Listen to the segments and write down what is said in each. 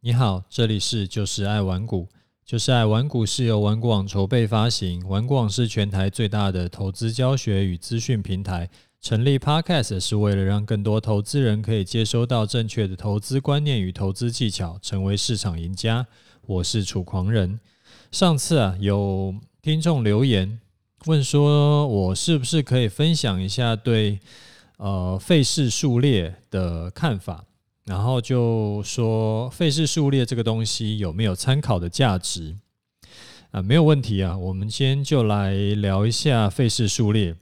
你好，这里是就是爱玩股，就是爱玩股是由玩股网筹备发行，玩股网是全台最大的投资教学与资讯平台。成立 Podcast 是为了让更多投资人可以接收到正确的投资观念与投资技巧，成为市场赢家。我是楚狂人。上次啊，有听众留言问说，我是不是可以分享一下对呃费氏数列的看法？然后就说费氏数列这个东西有没有参考的价值啊？没有问题啊，我们今天就来聊一下费氏数列。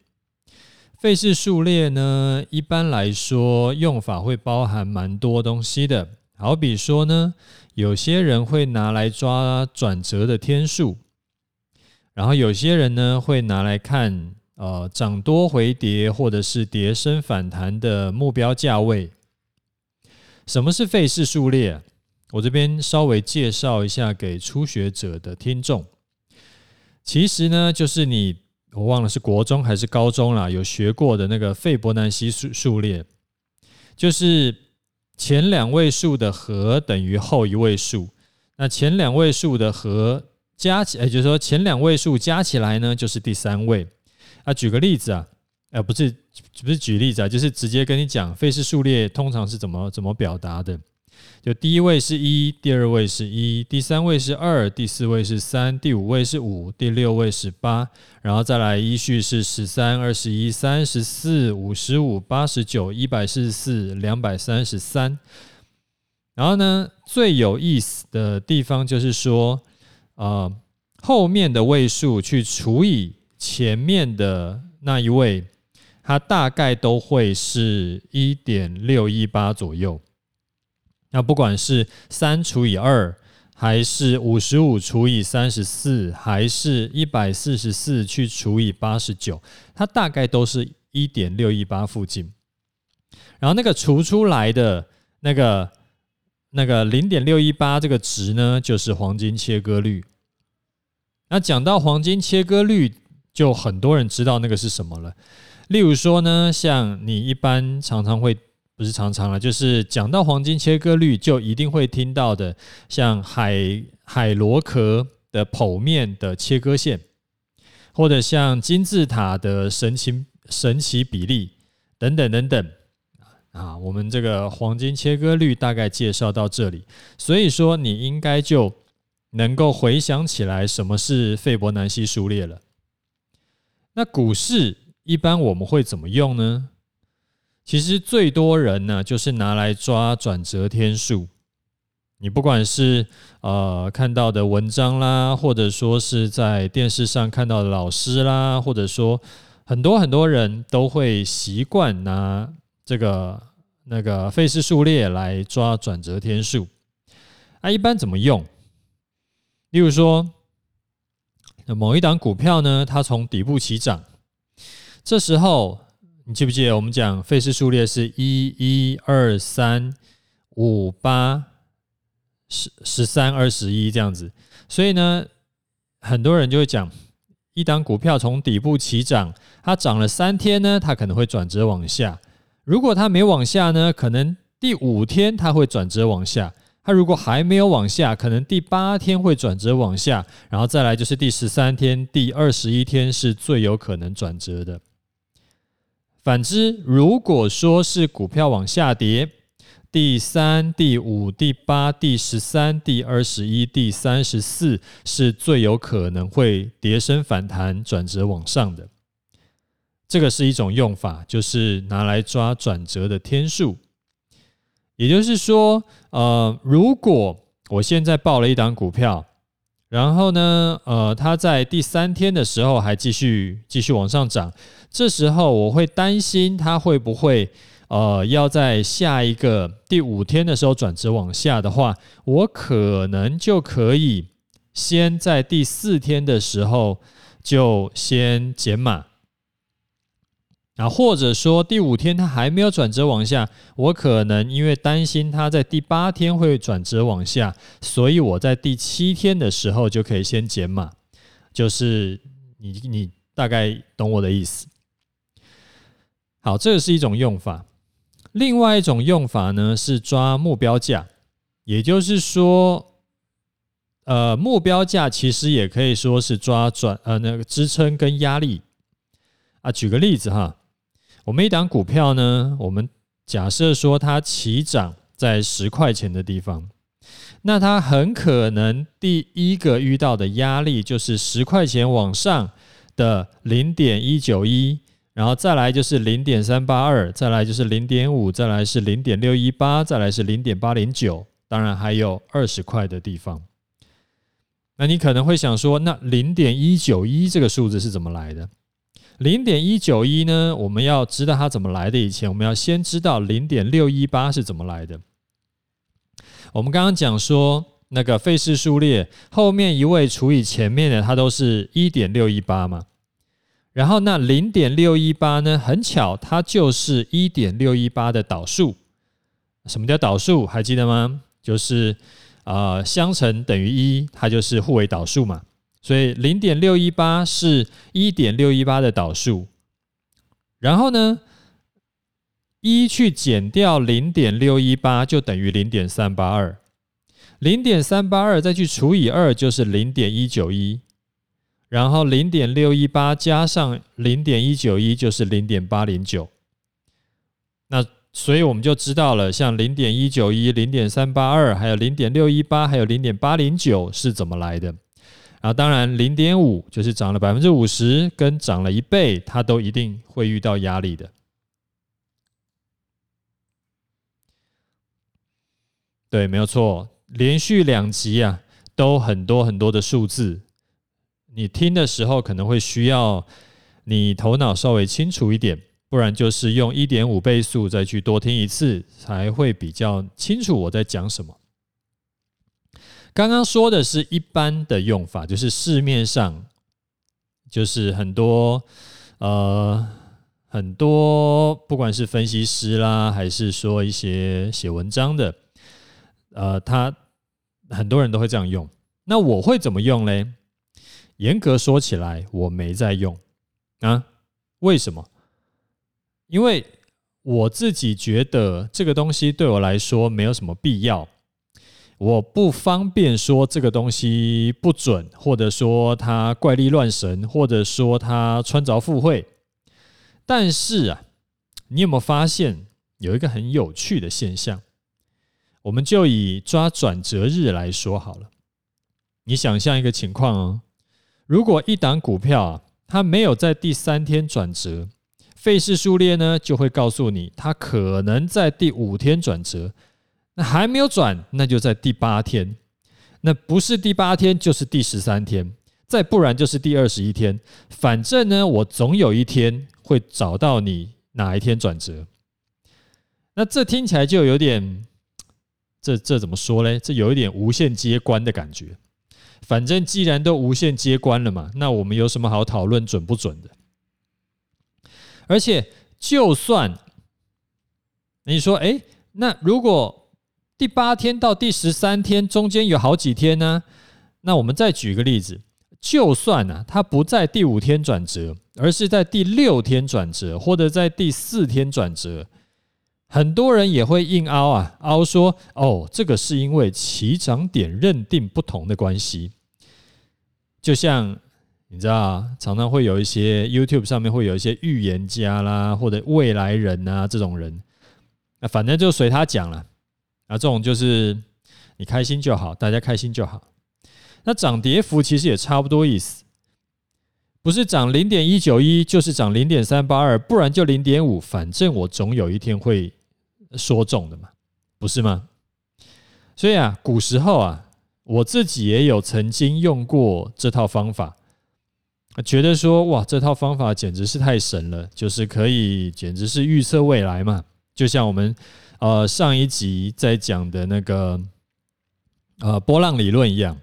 费氏数列呢，一般来说用法会包含蛮多东西的，好比说呢，有些人会拿来抓转折的天数，然后有些人呢会拿来看呃涨多回跌或者是跌升反弹的目标价位。什么是费氏数列？我这边稍微介绍一下给初学者的听众。其实呢，就是你我忘了是国中还是高中啦，有学过的那个费伯南西数数列，就是前两位数的和等于后一位数。那前两位数的和加起来，就是说前两位数加起来呢，就是第三位。啊，举个例子啊。呃，不是，不是举例子啊，就是直接跟你讲，费氏数列通常是怎么怎么表达的。就第一位是一，第二位是一，第三位是二，第四位是三，第五位是五，第六位是八，然后再来依序是十三、二十一、三十四、五十五、八十九、一百四十四、两百三十三。然后呢，最有意思的地方就是说，呃，后面的位数去除以前面的那一位。它大概都会是一点六一八左右。那不管是三除以二，还是五十五除以三十四，还是一百四十四去除以八十九，它大概都是一点六一八附近。然后那个除出来的那个那个零点六一八这个值呢，就是黄金切割率。那讲到黄金切割率，就很多人知道那个是什么了。例如说呢，像你一般常常会，不是常常了，就是讲到黄金切割率，就一定会听到的，像海海螺壳的剖面的切割线，或者像金字塔的神奇神奇比例等等等等啊。我们这个黄金切割率大概介绍到这里，所以说你应该就能够回想起来什么是费伯南西数列了。那股市。一般我们会怎么用呢？其实最多人呢，就是拿来抓转折天数。你不管是呃看到的文章啦，或者说是在电视上看到的老师啦，或者说很多很多人都会习惯拿这个那个费氏数列来抓转折天数。啊，一般怎么用？例如说，某一档股票呢，它从底部起涨。这时候，你记不记得我们讲费氏数列是一一二三五八十十三二十一这样子，所以呢，很多人就会讲，一档股票从底部起涨，它涨了三天呢，它可能会转折往下；如果它没往下呢，可能第五天它会转折往下；它如果还没有往下，可能第八天会转折往下，然后再来就是第十三天、第二十一天是最有可能转折的。反之，如果说是股票往下跌，第三、第五、第八、第十三、第二十一、第三十四是最有可能会跌升反弹转折往上的。这个是一种用法，就是拿来抓转折的天数。也就是说，呃，如果我现在报了一档股票，然后呢，呃，它在第三天的时候还继续继续往上涨。这时候我会担心它会不会，呃，要在下一个第五天的时候转折往下的话，我可能就可以先在第四天的时候就先减码，啊，或者说第五天它还没有转折往下，我可能因为担心它在第八天会转折往下，所以我在第七天的时候就可以先减码，就是你你大概懂我的意思。好，这个是一种用法。另外一种用法呢，是抓目标价。也就是说，呃，目标价其实也可以说是抓转呃那个支撑跟压力啊。举个例子哈，我们一档股票呢，我们假设说它起涨在十块钱的地方，那它很可能第一个遇到的压力就是十块钱往上的零点一九一。然后再来就是零点三八二，再来就是零点五，再来是零点六一八，再来是零点八零九，当然还有二十块的地方。那你可能会想说，那零点一九一这个数字是怎么来的？零点一九一呢？我们要知道它怎么来的以前，我们要先知道零点六一八是怎么来的。我们刚刚讲说，那个费氏数列后面一位除以前面的，它都是一点六一八嘛。然后那零点六一八呢？很巧，它就是一点六一八的导数。什么叫导数？还记得吗？就是呃相乘等于一，它就是互为导数嘛。所以零点六一八是一点六一八的导数。然后呢，一去减掉零点六一八就等于零点三八二，零点三八二再去除以二就是零点一九一。然后零点六一八加上零点一九一就是零点八零九，那所以我们就知道了，像零点一九一、零点三八二，还有零点六一八，还有零点八零九是怎么来的？啊当然零点五就是涨了百分之五十，跟涨了一倍，它都一定会遇到压力的。对，没有错，连续两集啊，都很多很多的数字。你听的时候可能会需要你头脑稍微清楚一点，不然就是用一点五倍速再去多听一次，才会比较清楚我在讲什么。刚刚说的是一般的用法，就是市面上就是很多呃很多，不管是分析师啦，还是说一些写文章的，呃，他很多人都会这样用。那我会怎么用嘞？严格说起来，我没在用啊？为什么？因为我自己觉得这个东西对我来说没有什么必要，我不方便说这个东西不准，或者说它怪力乱神，或者说它穿凿附会。但是啊，你有没有发现有一个很有趣的现象？我们就以抓转折日来说好了，你想象一个情况哦。如果一档股票啊，它没有在第三天转折，费氏数列呢就会告诉你，它可能在第五天转折。那还没有转，那就在第八天。那不是第八天，就是第十三天，再不然就是第二十一天。反正呢，我总有一天会找到你哪一天转折。那这听起来就有点，这这怎么说嘞？这有一点无限接关的感觉。反正既然都无限接关了嘛，那我们有什么好讨论准不准的？而且，就算你说，哎，那如果第八天到第十三天中间有好几天呢？那我们再举个例子，就算呢，它不在第五天转折，而是在第六天转折，或者在第四天转折。很多人也会硬凹啊，凹说哦，这个是因为起涨点认定不同的关系。就像你知道啊，常常会有一些 YouTube 上面会有一些预言家啦，或者未来人啊这种人，那反正就随他讲了啊。这种就是你开心就好，大家开心就好。那涨跌幅其实也差不多意思，不是涨零点一九一，就是涨零点三八二，不然就零点五，反正我总有一天会。说中的嘛，不是吗？所以啊，古时候啊，我自己也有曾经用过这套方法，觉得说哇，这套方法简直是太神了，就是可以简直是预测未来嘛。就像我们呃上一集在讲的那个呃波浪理论一样，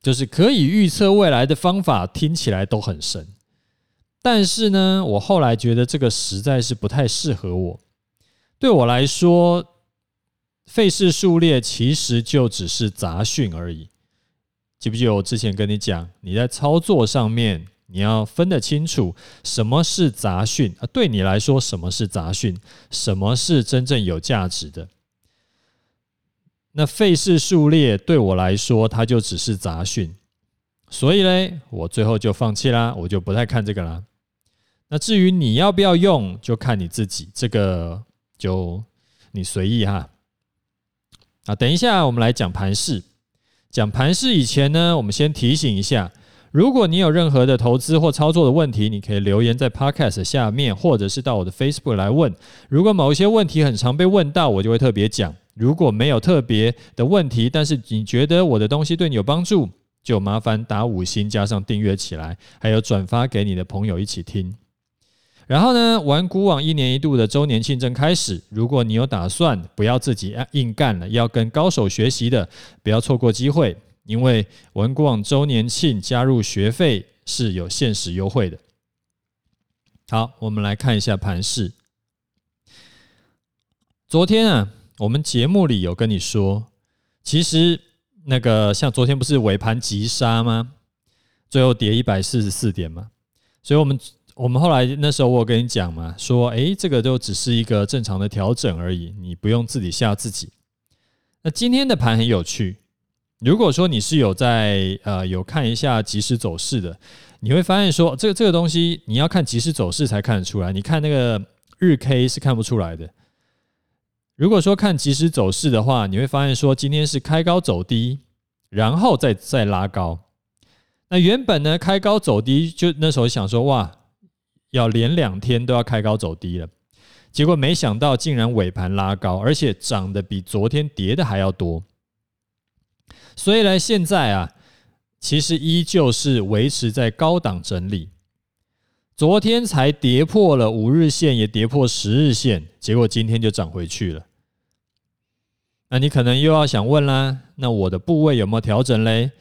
就是可以预测未来的方法听起来都很神，但是呢，我后来觉得这个实在是不太适合我。对我来说，费氏数列其实就只是杂讯而已。记不记得我之前跟你讲，你在操作上面你要分得清楚什么是杂讯啊？对你来说，什么是杂讯？什么是真正有价值的？那费氏数列对我来说，它就只是杂讯，所以嘞，我最后就放弃啦，我就不太看这个啦。那至于你要不要用，就看你自己，这个就你随意哈。啊，等一下我们来讲盘势。讲盘势以前呢，我们先提醒一下，如果你有任何的投资或操作的问题，你可以留言在 Podcast 下面，或者是到我的 Facebook 来问。如果某一些问题很常被问到，我就会特别讲。如果没有特别的问题，但是你觉得我的东西对你有帮助，就麻烦打五星加上订阅起来，还有转发给你的朋友一起听。然后呢，玩股网一年一度的周年庆正开始。如果你有打算不要自己硬干了，要跟高手学习的，不要错过机会，因为玩股网周年庆加入学费是有限时优惠的。好，我们来看一下盘势。昨天啊，我们节目里有跟你说，其实那个像昨天不是尾盘急杀吗？最后跌一百四十四点嘛，所以我们。我们后来那时候我跟你讲嘛，说诶，这个就只是一个正常的调整而已，你不用自己吓自己。那今天的盘很有趣，如果说你是有在呃有看一下即时走势的，你会发现说这个这个东西你要看即时走势才看得出来，你看那个日 K 是看不出来的。如果说看即时走势的话，你会发现说今天是开高走低，然后再再拉高。那原本呢开高走低，就那时候想说哇。要连两天都要开高走低了，结果没想到竟然尾盘拉高，而且涨得比昨天跌的还要多。所以呢，现在啊，其实依旧是维持在高档整理。昨天才跌破了五日线，也跌破十日线，结果今天就涨回去了。那你可能又要想问啦，那我的部位有没有调整嘞？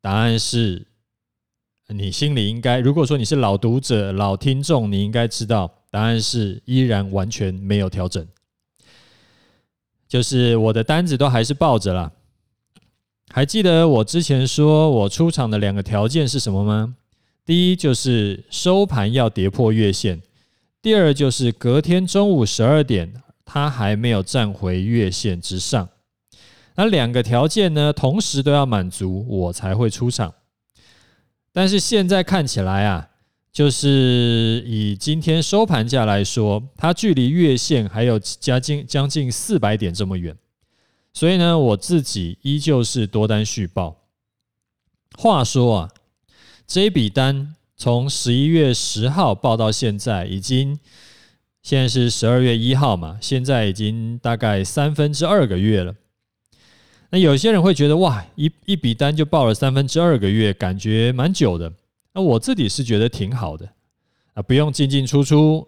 答案是。你心里应该，如果说你是老读者、老听众，你应该知道答案是依然完全没有调整，就是我的单子都还是抱着啦。还记得我之前说我出场的两个条件是什么吗？第一就是收盘要跌破月线，第二就是隔天中午十二点它还没有站回月线之上。那两个条件呢，同时都要满足，我才会出场。但是现在看起来啊，就是以今天收盘价来说，它距离月线还有将近将近四百点这么远，所以呢，我自己依旧是多单续报。话说啊，这笔单从十一月十号报到现在，已经现在是十二月一号嘛，现在已经大概三分之二个月了。那有些人会觉得哇，一一笔单就报了三分之二个月，感觉蛮久的。那我自己是觉得挺好的啊，不用进进出出。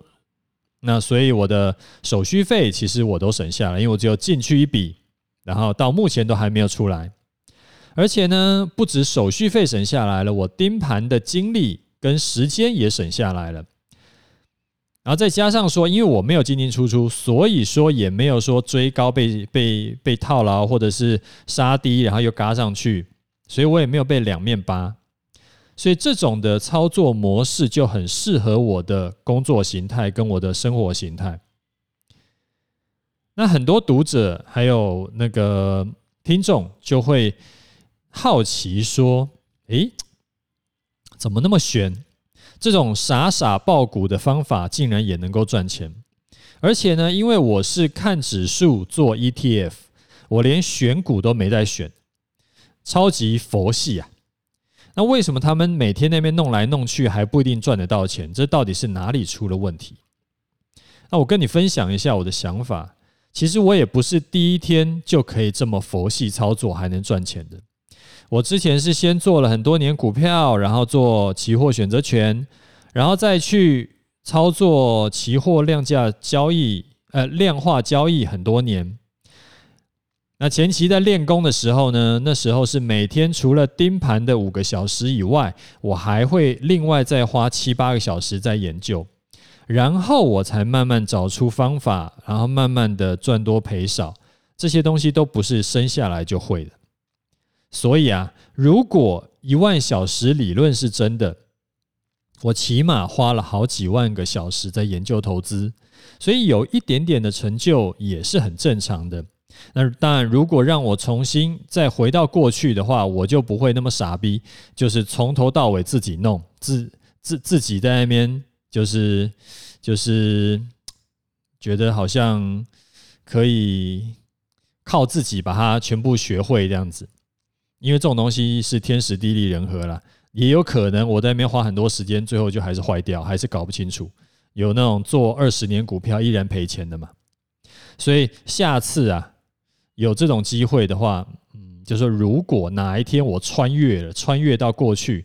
那所以我的手续费其实我都省下了，因为我只有进去一笔，然后到目前都还没有出来。而且呢，不止手续费省下来了，我盯盘的精力跟时间也省下来了。然后再加上说，因为我没有进进出出，所以说也没有说追高被被被套牢，或者是杀低，然后又嘎上去，所以我也没有被两面扒。所以这种的操作模式就很适合我的工作形态跟我的生活形态。那很多读者还有那个听众就会好奇说：“诶，怎么那么玄？”这种傻傻抱股的方法竟然也能够赚钱，而且呢，因为我是看指数做 ETF，我连选股都没在选，超级佛系啊！那为什么他们每天那边弄来弄去还不一定赚得到钱？这到底是哪里出了问题？那我跟你分享一下我的想法。其实我也不是第一天就可以这么佛系操作还能赚钱的。我之前是先做了很多年股票，然后做期货选择权，然后再去操作期货量价交易，呃，量化交易很多年。那前期在练功的时候呢，那时候是每天除了盯盘的五个小时以外，我还会另外再花七八个小时在研究，然后我才慢慢找出方法，然后慢慢的赚多赔少，这些东西都不是生下来就会的。所以啊，如果一万小时理论是真的，我起码花了好几万个小时在研究投资，所以有一点点的成就也是很正常的。那当然，如果让我重新再回到过去的话，我就不会那么傻逼，就是从头到尾自己弄，自自自己在那边，就是就是觉得好像可以靠自己把它全部学会这样子。因为这种东西是天时地利人和啦，也有可能我在那边花很多时间，最后就还是坏掉，还是搞不清楚。有那种做二十年股票依然赔钱的嘛？所以下次啊，有这种机会的话，嗯，就说如果哪一天我穿越了，穿越到过去，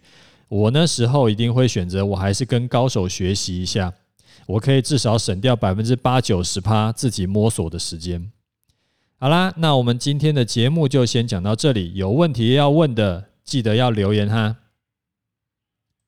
我那时候一定会选择，我还是跟高手学习一下，我可以至少省掉百分之八九十趴自己摸索的时间。好啦，那我们今天的节目就先讲到这里。有问题要问的，记得要留言哈。